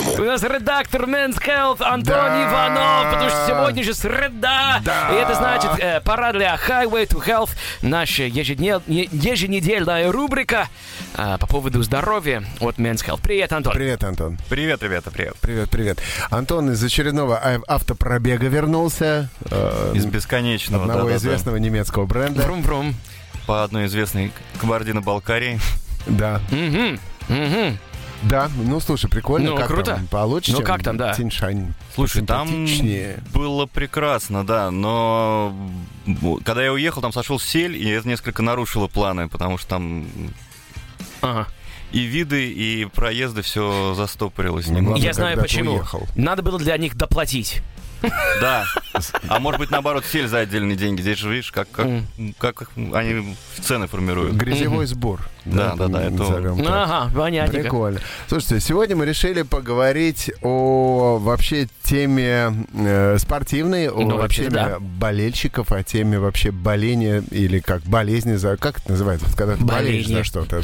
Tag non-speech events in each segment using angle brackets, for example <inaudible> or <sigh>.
максимум. У нас редактор Men's Health Антон Да. Иванов, потому что сегодня же среда. Да. И это значит э, пора для Highway to Health, наша ежеднев- не- еженедельная рубрика э, по поводу здоровья от Men's Health. Привет, Антон. Привет, Антон. Привет, ребята, привет. Привет, привет. Антон из очередного а- автопробега вернулся. э, Из бесконечного, одного да-да-да. известного немецкого бренда. Врум-врум. По одной известной Кабардино-Балкарии. Да. Мгм. Мгм. Да, ну слушай, прикольно. Ну, как круто. Там? Получше, Ну, как там, да. Тиньшань. Слушай, там было прекрасно, да, но когда я уехал, там сошел сель, и это несколько нарушило планы, потому что там Ага. и виды, и проезды все застопорилось. Ну, немного. ладно, Я знаю почему. уехал. Надо было для них доплатить. Да. А может быть, наоборот, сель за отдельные деньги. Здесь же видишь, как, как, как они цены формируют. Грязевой сбор. Да, да, да, это-. Ага, понятненько. Прикольно. Слушайте, сегодня мы решили поговорить о вообще теме э, спортивной, о Ну, вообще-то теме да. болельщиков, о теме вообще боления или как болезни за... Как это называется? Вот Когда ты болеешь за что-то.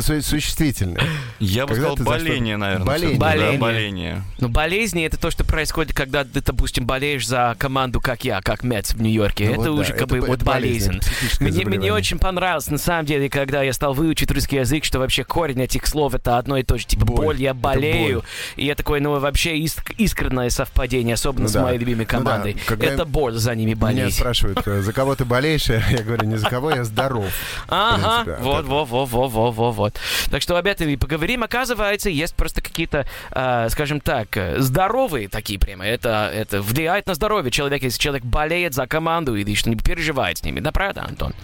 Существительное. Я бы Когда сказал, ты за боление, наверное. Боление. Боление. боление. Ну, болезни это то, что происходит, когда ты, допустим, болеешь за команду, как я, как Мэтс в Нью-Йорке. Ну это вот уже да, как бы это- вот болезнь, Мне, мне очень понравилось, на самом деле, когда я стал выучить русский язык, что вообще корень этих слов это одно и то же. Типа Боль. боль, я болею. боль. И я такой, ну, вообще иск- искреннее совпадение, особенно Ну с да. моей любимой Ну да, командой. когда это боль за ними Меня болеть. спрашивают, э, за кого ты болеешь? <laughs> Я говорю, не за кого, я здоров. Ага, вот, от вот, вот, вот, вот, вот, вот. Так что об этом и поговорим. Оказывается, есть просто какие-то, э, скажем так, э, здоровые такие прямо. Это, это влияет на здоровье человека, если человек болеет за команду или что-нибудь переживает с ними. Да, правда, Антон?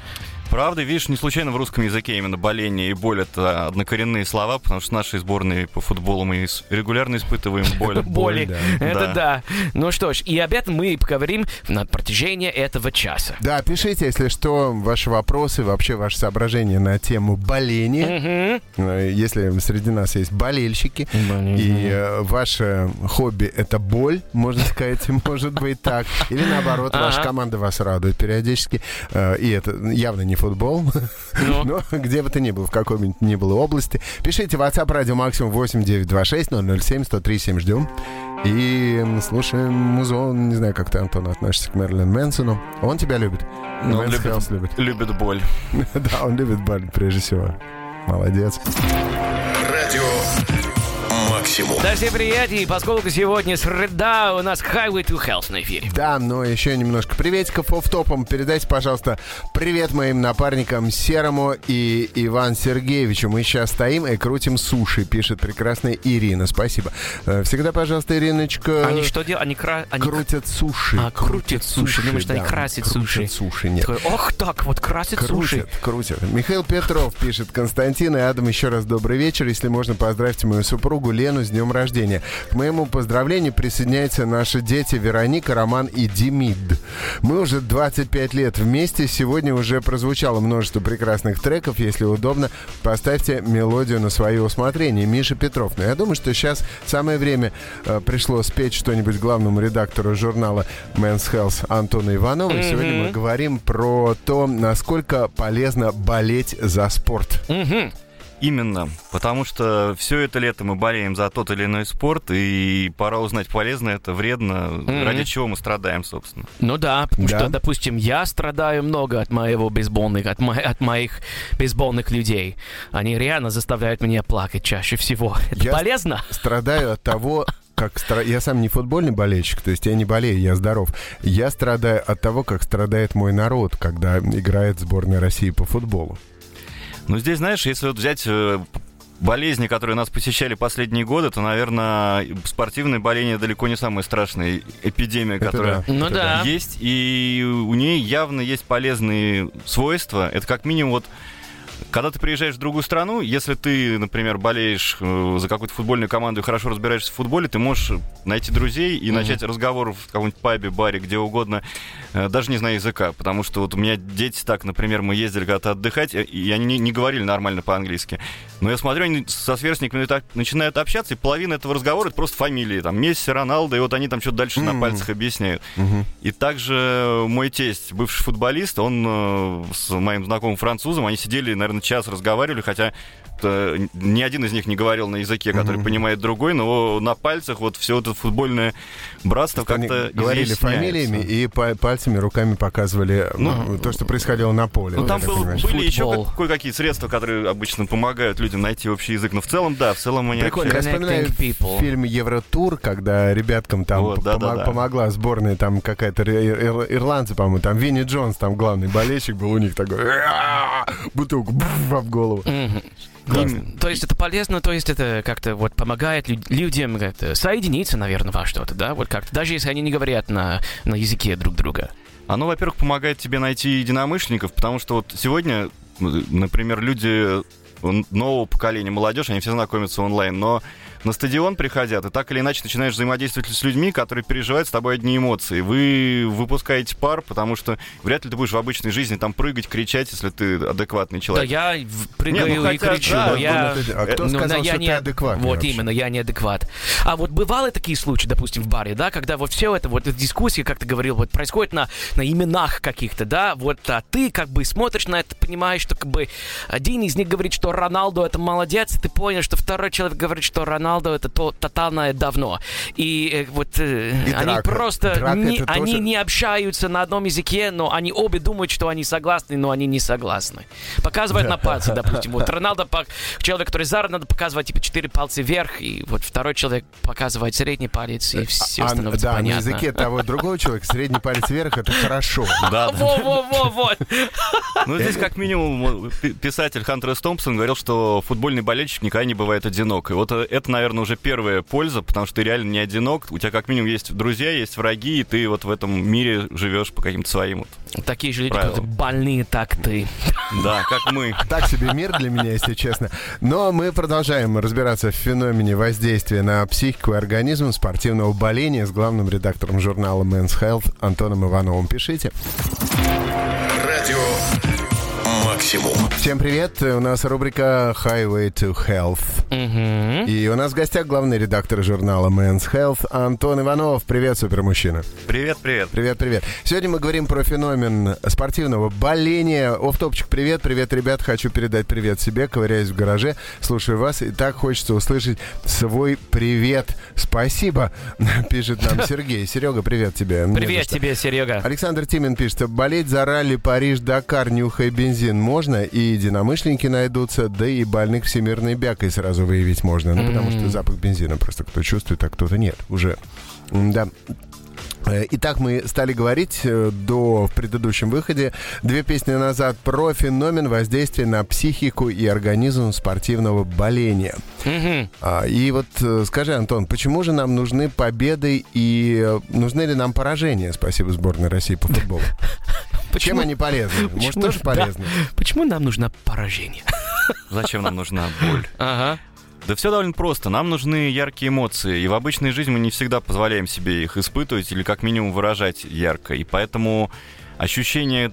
Правда, видишь, не случайно в русском языке именно боление и боль это однокоренные слова, потому что нашей сборной по футболу мы регулярно испытываем <laughs> боль. Боли. Это да. Ну что ж, и об этом мы и поговорим на протяжении этого часа. Да, пишите, если что, ваши вопросы, вообще ваши соображения на тему боления. Э, Если среди нас есть болельщики, и э, ваше хобби — это боль, можно сказать, <laughs> может быть так. Или наоборот, ваша команда вас радует периодически. Э, И это явно не футбол. Ну. <laughs> Но где бы ты ни был, в какой бы ни было области, пишите WhatsApp радио максимум 8926 007 1037 ждем. И слушаем музон. Не знаю, как ты, Антон, относишься к Мэрилин Мэнсону. Он тебя любит? Ну, он Мэнс любит- любит. Любит боль. <laughs> Да, он любит боль, прежде всего. Молодец. Радио максимум. Да, всем привет, и поскольку сегодня среда, у нас Highway to Health на эфире. Да, но еще немножко приветиков офф-топом. Передайте, пожалуйста, привет моим напарникам Серому и Иван Сергеевичу. Мы сейчас стоим и крутим суши, пишет прекрасная Ирина. Спасибо. Э, Всегда, пожалуйста, Ириночка. Они что делают? Они, кра... они Крутят суши. А, крутят суши. Думаешь, что они красят суши. суши, нет. Такой, Ох так, вот красит суши. Крутят, крутят. Михаил Петров пишет. Константин и Адам, еще раз добрый вечер. Если можно, поздравьте мою супругу Лену с днем рождения. К моему поздравлению присоединяются наши дети Вероника, Роман и Демид. Мы уже 25 лет вместе. Сегодня уже прозвучало множество прекрасных треков. Если удобно, поставьте мелодию на свое усмотрение. Миша Петров. Но я думаю, что сейчас самое время э, пришло спеть что-нибудь главному редактору журнала Men's Health Антону Иванову. И Сегодня мы говорим про то, насколько полезно болеть за спорт. Мгм. Именно, потому что все это лето мы болеем за тот или иной спорт, и пора узнать, полезно это, вредно, ради чего мы страдаем, собственно. Ну да, потому Да. что, допустим, я страдаю много от моего бейсбольных, от, мо- от моих бейсбольных людей. Они реально заставляют меня плакать чаще всего. <laughs> Это Я- полезно? Страдаю от того, как стра- я сам не футбольный болельщик, то есть я не болею, я здоров. Я страдаю от того, как страдает мой народ, когда играет сборная России по футболу. Но здесь, знаешь, если вот взять э, болезни, которые нас посещали последние годы, то, наверное, спортивное боление далеко не самая страшная эпидемия, Это которая да. Ну Это да. есть, и у нее явно есть полезные свойства. Это как минимум вот когда ты приезжаешь в другую страну, если ты, например, болеешь э, за какую-то футбольную команду и хорошо разбираешься в футболе, ты можешь найти друзей и начать разговор в каком-нибудь пабе, баре, где угодно, э, даже не зная языка. Потому что вот у меня дети так, например, мы ездили когда-то отдыхать, э, и они не, не говорили нормально по-английски. Но я смотрю, они со сверстниками так начинают общаться, и половина этого разговора это просто фамилии. Там Месси, Роналдо, и вот они там что-то дальше на пальцах объясняют. И также мой тесть, бывший футболист, он с моим знакомым французом, они сидели, наверное, наверное, час разговаривали, хотя э, ни один из них не говорил на языке, который понимает другой, но на пальцах вот все это футбольное братство Они как-то говорили фамилиями и па- пальцами, руками показывали ну, то, что происходило на поле. Ну, там был- были еще Футбол. кое-какие средства, которые обычно помогают людям найти общий язык. Но в целом, да, в целом они Прикольно. Я вспоминаю фильм «Евротур», когда ребяткам там Вот, да, да, помо- да. помогла сборная, там какая-то ир- ир- ирландцы, по-моему, там Винни Джонс, там главный болельщик был у них такой, бутылку <laughs> бф, в голову. Классно. То есть это полезно, то есть это как-то вот помогает лю- людям как-то соединиться, наверное, во что-то, да? Вот как-то, даже если они не говорят на, на языке друг друга. Оно, во-первых, помогает тебе найти единомышленников, потому что вот сегодня, например, люди нового поколения, молодежь, они все знакомятся онлайн, но на стадион приходят, и так или иначе начинаешь взаимодействовать с людьми, которые переживают с тобой одни эмоции. Вы выпускаете пар, потому что вряд ли ты будешь в обычной жизни там прыгать, кричать, если ты адекватный Да, человек. я в- прыгаю Не, ну и кричу, да, но ну, я... А кто Ну, сказал, да, я что не- ты адекватный Вот вообще? именно, я не адекват. А вот бывали такие случаи, допустим, в баре, да, когда вот все это, вот эта дискуссия, как ты говорил, вот происходит на, на именах каких-то, да, вот, а ты как бы смотришь на это, понимаешь, что как бы один из них говорит, что Роналду это молодец, и ты понял, что второй человек говорит, что Роналду это то, тотальное давно. И э, вот э, И они драка. просто, Драка не, они тоже- не общаются на одном языке, но они обе думают, что они согласны, но они не согласны. Показывают на пальцы, допустим. Вот Роналдо, человек, который за надо показывать типа четыре пальца вверх, и вот второй человек показывает средний палец, и все А, становится да, понятно. на языке того другого человека средний палец вверх это хорошо. Да, <laughs> да. Во-во-во-во! Ну, здесь как минимум пи- писатель Хантер С. Томпсон говорил, что футбольный болельщик никогда не бывает одинок. И вот э, это, наверное, уже первая польза, потому что ты реально не одинок. У тебя как минимум есть друзья, есть враги, и ты вот в этом мире живешь по каким-то своим вот. Такие же люди, которые больные, так ты. Да, как мы. Так себе мир для меня, если честно. Но мы продолжаем разбираться в феномене воздействия на психику и организм спортивного боления с главным редактором журнала Men's Health Антоном Ивановым. Пишите. Радио «Максимум». Всем привет. У нас рубрика Highway to Health. Мгм. И у нас в гостях главный редактор журнала Men's Health Антон Иванов. Привет, супермужчина. Привет, привет. Привет, привет. Сегодня мы говорим про феномен спортивного боления. Офтопчик, привет, привет, ребят. Хочу передать привет себе, ковыряюсь в гараже, слушаю вас. И так хочется услышать свой привет. Спасибо, <laughs> пишет нам <laughs> Сергей. Серега, привет тебе. Привет тебе, Серега. Александр Тимин пишет, болеть за ралли Париж-Дакар, нюхая бензин можно, и единомышленники найдутся, да и больных всемирной бякой сразу выявить можно. Ну, потому что запах бензина просто кто чувствует, а кто-то нет уже. Да. Э, Итак, мы стали говорить э, до в предыдущем выходе две песни назад про феномен воздействия на психику и организм спортивного боления. А, И вот э, скажи, Антон, почему же нам нужны победы и нужны ли нам поражения? Спасибо сборной России по футболу. <laughs> Чем Почему- они полезны? Может, почему- тоже да. полезны? Почему нам нужно поражение? <laughs> Зачем нам нужна боль? Ага. Да все довольно просто. Нам нужны яркие эмоции. И в обычной жизни мы не всегда позволяем себе их испытывать или как минимум выражать ярко. И поэтому ощущение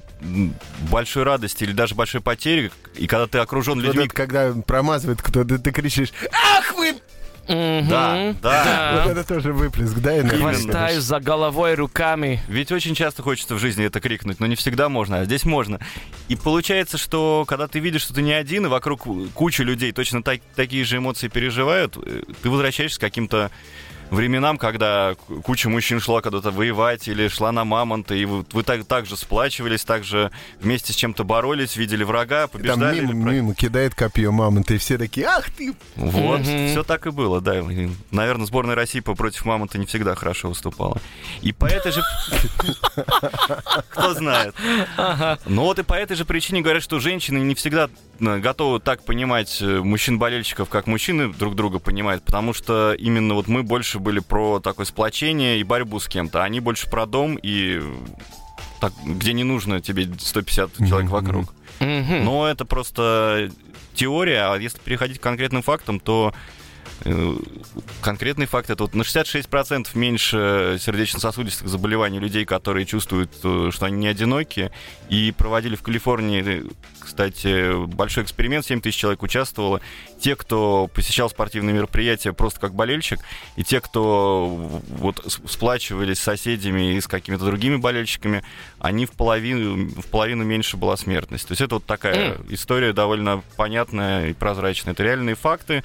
большой радости или даже большой потери, и когда ты окружен Вот людьми... это, когда промазывает кто-то, ты кричишь «Ах вы!» Мгм. Да, да. Вот это тоже выплеск, да? Хвастаю за головой руками. Ведь очень часто хочется в жизни это крикнуть, но не всегда можно, а здесь можно. И получается, что когда ты видишь, что ты не один, и вокруг куча людей точно так- такие же эмоции переживают, э, ты возвращаешься к каким-то временам, когда куча мужчин шла когда-то воевать или шла на мамонта, и вы, вы так, так же сплачивались, так же вместе с чем-то боролись, видели врага, Там побеждали. мимо, или мимо кидает копье мамонта, и все такие «Ах ты!» Вот, Мгм. все так и было, да. И, Наверное, сборная России по- против Мамонта не всегда хорошо выступала. И по этой же... <laughs> Кто знает. Но вот и по этой же причине говорят, что женщины не всегда э, готовы так понимать э, мужчин-болельщиков, как мужчины друг друга понимают, потому что именно вот мы больше были про такое сплочение и борьбу с кем-то, они больше про дом и так, где не нужно тебе 150 человек вокруг. Мгм. Но это просто теория, а если переходить к конкретным фактам, то Конкретный факт это вот на 66% меньше сердечно-сосудистых заболеваний людей, которые чувствуют, э, что они не одиноки. И проводили в Калифорнии, э, кстати, большой эксперимент, 7 тысяч человек участвовало. Те, кто посещал спортивные мероприятия просто как болельщик, и те, кто вот сплачивались с соседями и с какими-то другими болельщиками, они в половину, в половину меньше была смертность. То есть это вот такая история довольно понятная и прозрачная. Это реальные факты,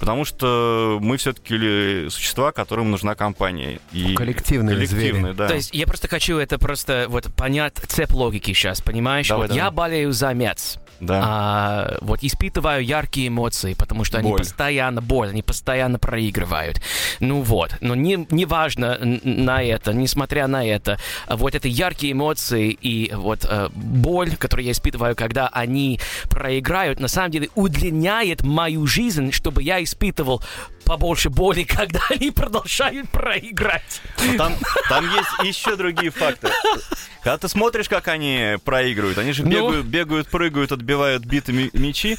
потому что мы все-таки существа, которым нужна компания. И Коллективные коллективные, звери. да. То есть я просто хочу это просто вот понять цепь логики сейчас, понимаешь? Давай, вот давай. я болею за Мец. Да. а, вот испытываю яркие эмоции, потому что они Боль. постоянно боль, они постоянно проигрывают. Ну вот, но не, не важно на это, несмотря на это, вот эти яркие эмоции и вот э, боль, которую я испытываю, когда они проиграют, на самом деле удлиняет мою жизнь, чтобы я испытывал побольше боли, <laughs> когда они продолжают проиграть. Но там, там есть еще другие факты. Когда ты смотришь, как они проигрывают, они же Ну? бегают, бегают, прыгают, отбивают битыми мячи,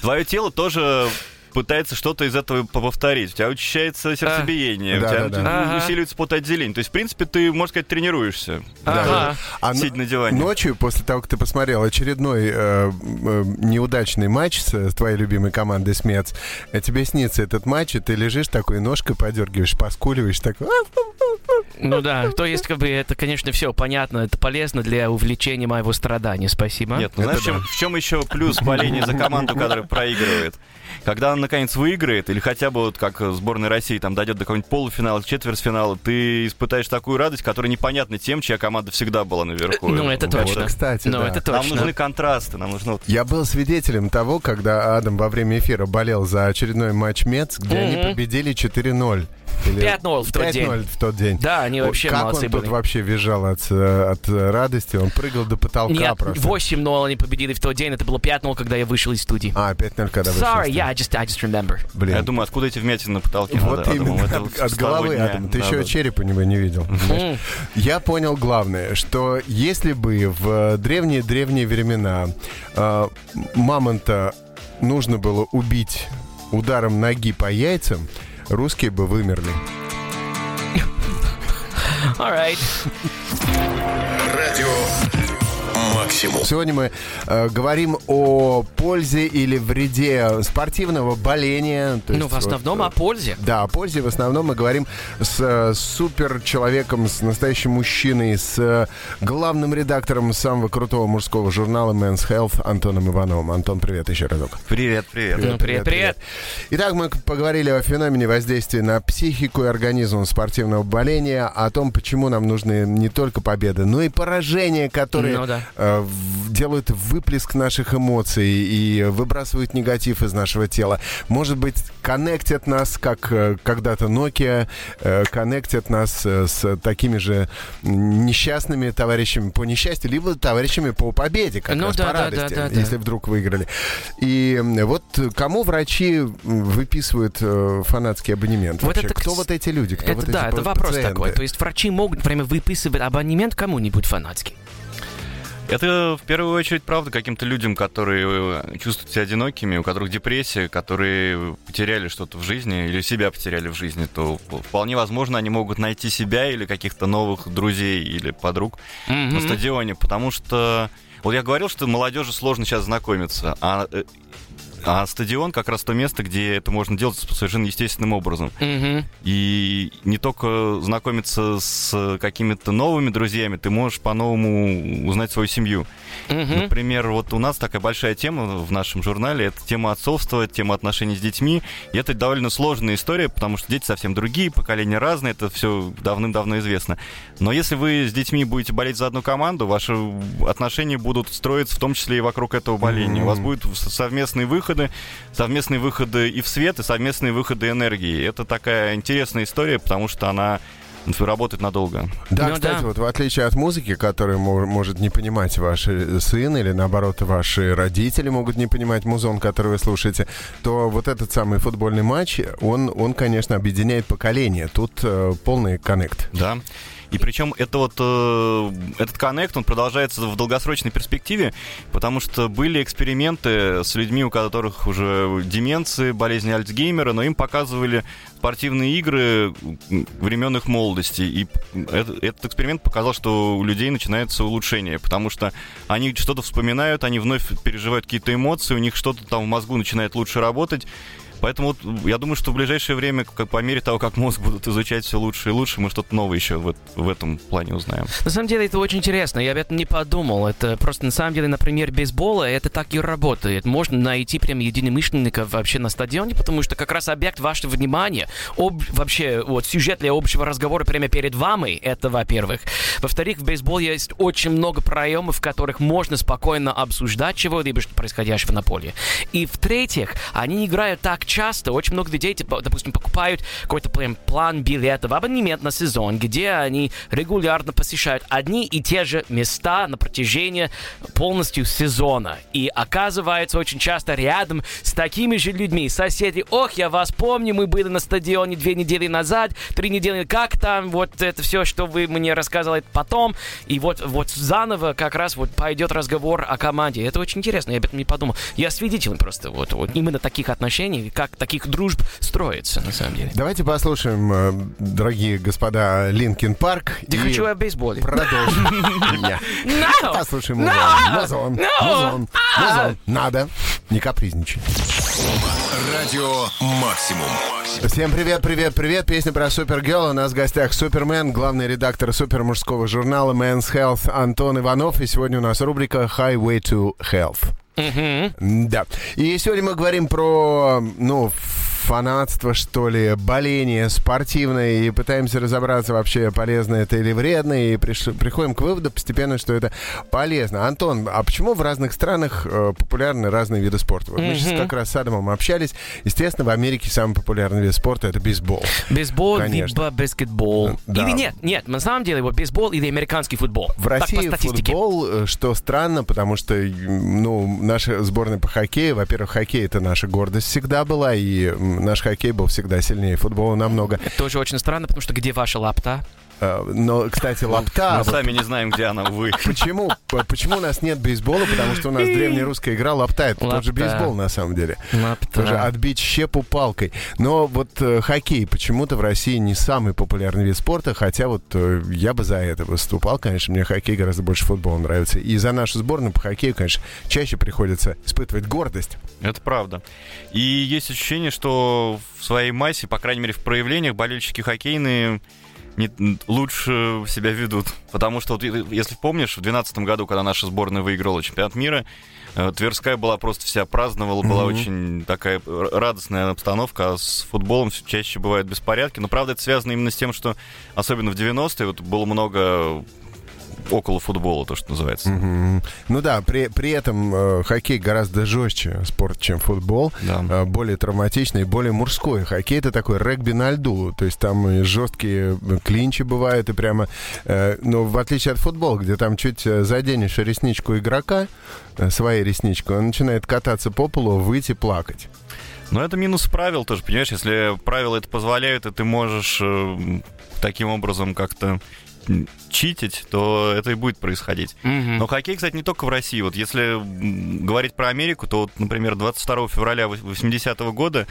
твое тело тоже пытается что-то из этого повторить. У тебя учащается сердцебиение, Да, у тебя да, да. Усиливается потоотделение. То есть, в принципе, ты, можно сказать, тренируешься. Да, да. А Сидя на диване. Ночью, после того, как ты посмотрел очередной э, э, неудачный матч с, с твоей любимой командой Смец, э, тебе снится этот матч, и ты лежишь такой, ножкой подергиваешь, поскуливаешь, такой... Ну да, то есть, как бы, это, конечно, все понятно, это полезно для увеличения моего страдания, спасибо. Нет, ну знаешь, в чем, в чем еще плюс боления за команду, <laughs> которая проигрывает? Когда она, наконец, выиграет, или хотя бы вот как сборная России там дойдет до какого-нибудь полуфинала, четвертьфинала, ты испытаешь такую радость, которая непонятна тем, чья команда всегда была наверху. Ну, это Вот. точно. кстати, Ну, да. это Нам точно. нужны контрасты, нам нужно вот Я был свидетелем того, когда Адам во время эфира болел за очередной матч Мец, где они Мгм. победили 4-0. Или 5-0 в тот 5-0 день. в тот день. Да, они вообще как молодцы он тут были. вообще визжал от, э, от радости, он прыгал до потолка Нет, просто. 8-0 они победили в тот день, это было 5-0, когда я вышел из студии. А, 5-0, когда вышел Sorry, yeah, I just, I just remember. Блин. Я думаю, откуда эти вмятины на потолке? Вот надо, именно, Адаму? Это от, от головы, дня. Адам. Ты Да, еще да. черепа него не видел. Я понял главное, что если бы в древние-древние времена э, мамонта нужно было убить ударом ноги по яйцам, русские бы вымерли. Alright. Радио «Максимум». Сегодня мы э, говорим о пользе или вреде спортивного боления. Ну, есть в основном вот, о пользе. Да, о пользе. В основном мы говорим с э, супер человеком, с настоящим мужчиной, с э, главным редактором самого крутого мужского журнала Men's Health Антоном Ивановым. Антон, привет еще разок. Привет, привет. Ну, привет, привет. Итак, мы поговорили о феномене воздействия на психику и организм спортивного боления, о том, почему нам нужны не только победы, но и поражения, которые Ну да. э, в- делают выплеск наших эмоций и выбрасывают негатив из нашего тела. Может быть, коннектят нас, как э, когда-то Nokia, э, коннектят нас э, с такими же несчастными товарищами по несчастью, либо товарищами по победе, как Ну раз да, по да, радости, да, да, да. если вдруг выиграли. И вот кому врачи выписывают фанатский абонемент? Вот вообще? это, Кто вот эти люди? Кто Это вот эти да, это па- вопрос пациенты? такой. То есть врачи могут прямо выписывать абонемент кому-нибудь фанатский. Это в первую очередь правда каким-то людям, которые э, чувствуют себя одинокими, у которых депрессия, которые потеряли что-то в жизни или себя потеряли в жизни, то вполне возможно они могут найти себя или каких-то новых друзей или подруг на Мгм. стадионе, потому что вот я говорил, что молодежи сложно сейчас знакомиться, а, э, а стадион как раз то место, где это можно делать совершенно естественным образом. Мгм. И не только знакомиться с какими-то новыми друзьями, ты можешь по-новому узнать свою семью. Мгм. Например, вот у нас такая большая тема в нашем журнале, это тема отцовства, тема отношений с детьми. И это довольно сложная история, потому что дети совсем другие, поколения разные, это все давным-давно известно. Но если вы с детьми будете болеть за одну команду, ваши отношения будут строиться в том числе и вокруг этого боления. У вас будут совместные выходы, совместные выходы и в свет, и совместные выходы энергии. Это такая интересная история, потому что она работает надолго. Да, Ну кстати, да. вот в отличие от музыки, которую мо- может не понимать ваш э, сын или наоборот ваши родители могут не понимать музон, который вы слушаете, то вот этот самый футбольный матч, он, он конечно, объединяет поколение. Тут э, полный коннект. Да. И причем это вот, э, этот коннект, он продолжается в долгосрочной перспективе, потому что были эксперименты с людьми, у которых уже деменции, болезни Альцгеймера, но им показывали спортивные игры времен их молодости. И этот, этот эксперимент показал, что у людей начинается улучшение, потому что они что-то вспоминают, они вновь переживают какие-то эмоции, у них что-то там в мозгу начинает лучше работать. Поэтому вот, я думаю, что в ближайшее время, как, по мере того, как мозг будут изучать все лучше и лучше, мы что-то новое еще в, в этом плане узнаем. На самом деле это очень интересно, я об этом не подумал. Это просто на самом деле, например, бейсбола, это так и работает. Можно найти прям единомышленников вообще на стадионе, потому что как раз объект вашего внимания, об, вообще вот сюжет для общего разговора прямо перед вами, это во-первых. Во-вторых, в бейсболе есть очень много проемов, в которых можно спокойно обсуждать чего-либо, что происходящего на поле. И в-третьих, они играют так часто, очень много людей, типа, допустим, покупают какой-то прям план билетов, абонемент на сезон, где они регулярно посещают одни и те же места на протяжении полностью сезона. И оказывается очень часто рядом с такими же людьми, соседи, ох, я вас помню, мы были на стадионе две недели назад, три недели, как там, вот это все, что вы мне рассказывали потом, и вот, вот заново как раз вот пойдет разговор о команде. Это очень интересно, я об этом не подумал. Я свидетель просто вот, вот именно таких отношений, как таких дружб строится, на самом деле. Давайте послушаем, э, дорогие господа, Linkin Park. Я хочу о бейсболе. Продолжим. <laughs> Послушаем музон. Музон. Музон. Музон. Надо. Не капризничай. Радио Максимум. Всем привет, привет, привет. Песня про Супергерл. У нас в гостях Супермен, главный редактор супермужского журнала Men's Health Антон Иванов. И сегодня у нас рубрика Highway to Health. Да. И сегодня мы говорим про, ну, фанатство, что ли, боление спортивное, и пытаемся разобраться вообще, полезно это или вредно, и приш... приходим к выводу постепенно, что это полезно. Антон, а почему в разных странах э, популярны разные виды спорта? Вот мы сейчас как раз с Адамом общались. Естественно, в Америке самый популярный вид спорта — это бейсбол. Бейсбол, Конечно. либо баскетбол. Да. Или нет, нет, на самом деле, вот бейсбол или американский футбол. В Так, России футбол, э, что странно, потому что, ну, наша сборная по хоккею, во-первых, хоккей это наша гордость всегда была, и наш хоккей был всегда сильнее футбола намного. Это тоже очень странно, потому что где ваша лапта? Э, Но, кстати, лапта... Мы вот сами не знаем, где она, увы. Почему? Почему у нас нет бейсбола? Потому что у нас древняя русская игра лапта. Это тот же Лапта. бейсбол, на самом деле. Лапта. Тоже отбить щепу палкой. Но вот э, хоккей почему-то в России не самый популярный вид спорта, хотя вот э, я бы за это выступал. Конечно, мне хоккей гораздо больше футбола нравится. И за нашу сборную по хоккею, конечно, чаще приходится испытывать гордость. Это правда. И есть ощущение, что в своей массе, по крайней мере, в проявлениях, болельщики хоккейные не, лучше себя ведут. Потому что, вот, если помнишь, в 2012 году, когда наша сборная выиграла чемпионат мира, э, Тверская была просто вся праздновала, была Мгм. очень такая радостная обстановка, а с футболом всё чаще бывают беспорядки. Но, правда, это связано именно с тем, что, особенно в 90-е, вот, было много около футбола, то, что называется. Мгм. Ну да, при, при этом э, хоккей гораздо жестче спорт, чем футбол. Да. Э, более травматичный, более мужской. Хоккей это такой регби на льду. То есть там и жесткие э, клинчи бывают, и прямо... э, но в отличие от футбола, где там чуть э, заденешь ресничку игрока, э, своей ресничку, он начинает кататься по полу, выйти плакать. Но это минус правил тоже, понимаешь? Если правила это позволяют, и ты можешь э, таким образом как-то читить, то это и будет происходить. Мгм. Но хоккей, кстати, не только в России. Вот если говорить про Америку, то, вот, например, 22 февраля 80 года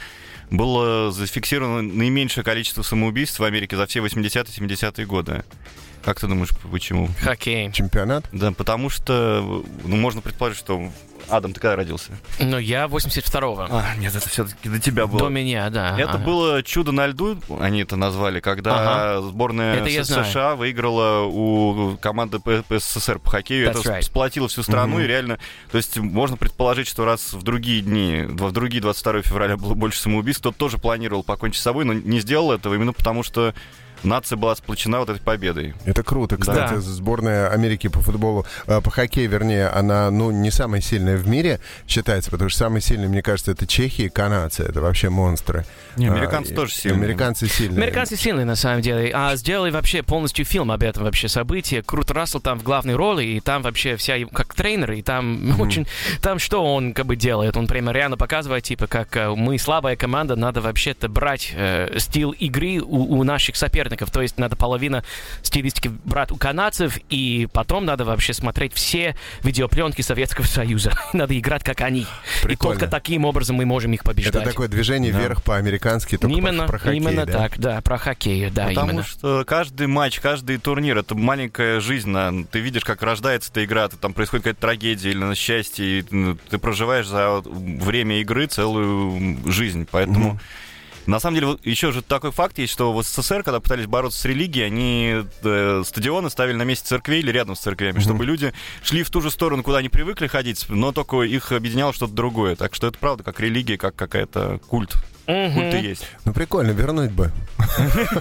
было зафиксировано наименьшее количество самоубийств в Америке за все 80-70-е годы. Как ты думаешь, почему? Хоккей. Чемпионат? Да, потому что, ну, можно предположить, что... Адам, ты когда родился? Ну, я 82-го. А, нет, это все-таки до тебя было. До меня, да. Это Ага. было чудо на льду, они это назвали, когда сборная Это я С- знаю. США выиграла у команды СССР по хоккею. That's это right. сплотило всю страну, Мгм. и реально, то есть можно предположить, что раз в другие дни, в другие 22 февраля было больше самоубийств, тот тоже планировал покончить с собой, но не сделал этого именно потому, что нация была сплочена вот этой победой. Это круто. Кстати, Да. сборная Америки по футболу, э, по хоккею, вернее, она, ну, не самая сильная в мире считается, потому что самые сильные, мне кажется, это Чехия и канадцы. Это вообще монстры. Не, А, американцы и- тоже сильные. Американцы сильные. Американцы сильные, на самом деле. А сделали вообще полностью фильм об этом вообще событии. Крут Рассел там в главной роли, и там вообще вся как тренер, и там очень... Там что он как бы делает? Он прямо реально показывает, типа, как э, мы слабая команда, надо вообще-то брать э, стиль игры у, у наших соперников. Соперников. То есть надо половина стилистики брать у канадцев, и потом надо вообще смотреть все видеопленки Советского Союза. <laughs> надо играть, как они. Прикольно. И только таким образом мы можем их побеждать. Это такое движение вверх по-американски, только именно, про, про хоккей, именно да? так, да, про хоккей, да, Потому именно. что каждый матч, каждый турнир это маленькая жизнь. на- Ты видишь, как рождается эта игра, там происходит какая-то трагедия или на счастье, и ну, ты проживаешь за время игры целую жизнь. Поэтому. На самом деле, вот еще же такой факт есть, что в СССР, когда пытались бороться с религией, они э, стадионы ставили на месте церквей или рядом с церквями, чтобы люди шли в ту же сторону, куда они привыкли ходить, но только их объединяло что-то другое. Так что это правда, как религия, как какая-то культ. И есть. Ну, прикольно, вернуть бы. <laughs>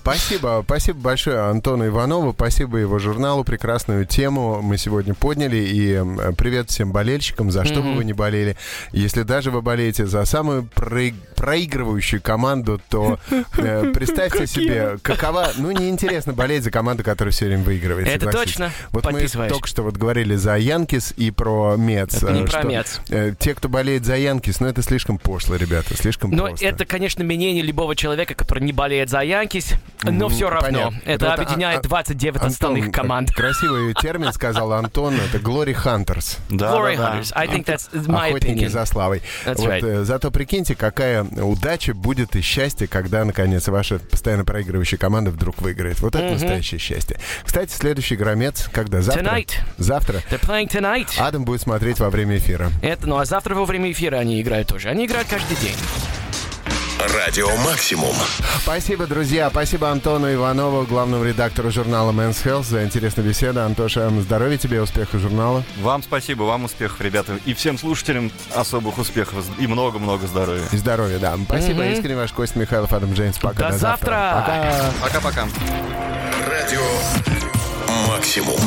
Спасибо, спасибо большое Антону Иванову, спасибо его журналу, прекрасную тему мы сегодня подняли, и привет всем болельщикам, за что бы вы не болели. Если даже вы болеете за самую прои- проигрывающую команду, то э, <laughs> представьте себе, какова, ну, неинтересно болеть за команду, которая все время выигрывает. Это точно. Вот мы только что вот говорили за Янкис и про Мец. Не э, про Мец. э, Те, кто болеет за Янкис, ну, это слишком пошло, ребята, слишком Но просто. это, конечно, мнение любого человека, который не болеет за Янкис, но Мгм, все равно. понятно. Это Вот, а- объединяет а- 29 Антон, остальных команд. Красивый <laughs> термин сказал Антон, это Glory Hunters. Да, Glory да, да. Hunters. I think that's my Охотники opinion. за славой. That's вот, right. э, зато прикиньте, какая удача будет и счастье, когда, наконец, ваша постоянно проигрывающая команда вдруг выиграет. Вот это настоящее счастье. Кстати, следующий громец, когда? Завтра? Tonight. Завтра. They're playing tonight. Адам будет смотреть во время эфира. Это, ну а завтра во время эфира они играют тоже. Они играют каждый день. Радио Максимум. Спасибо, друзья. Спасибо Антону Иванову, главному редактору журнала Men's Health, за интересную беседу. Антоша, здоровья тебе, успехов журнала. Вам спасибо, вам успехов, ребята. И всем слушателям особых успехов. И много-много здоровья. И здоровья, да. Спасибо, искренне ваш Кость Михайлов, Адам Джеймс. Пока, До завтра. Пока. Пока-пока. Радио Максимум.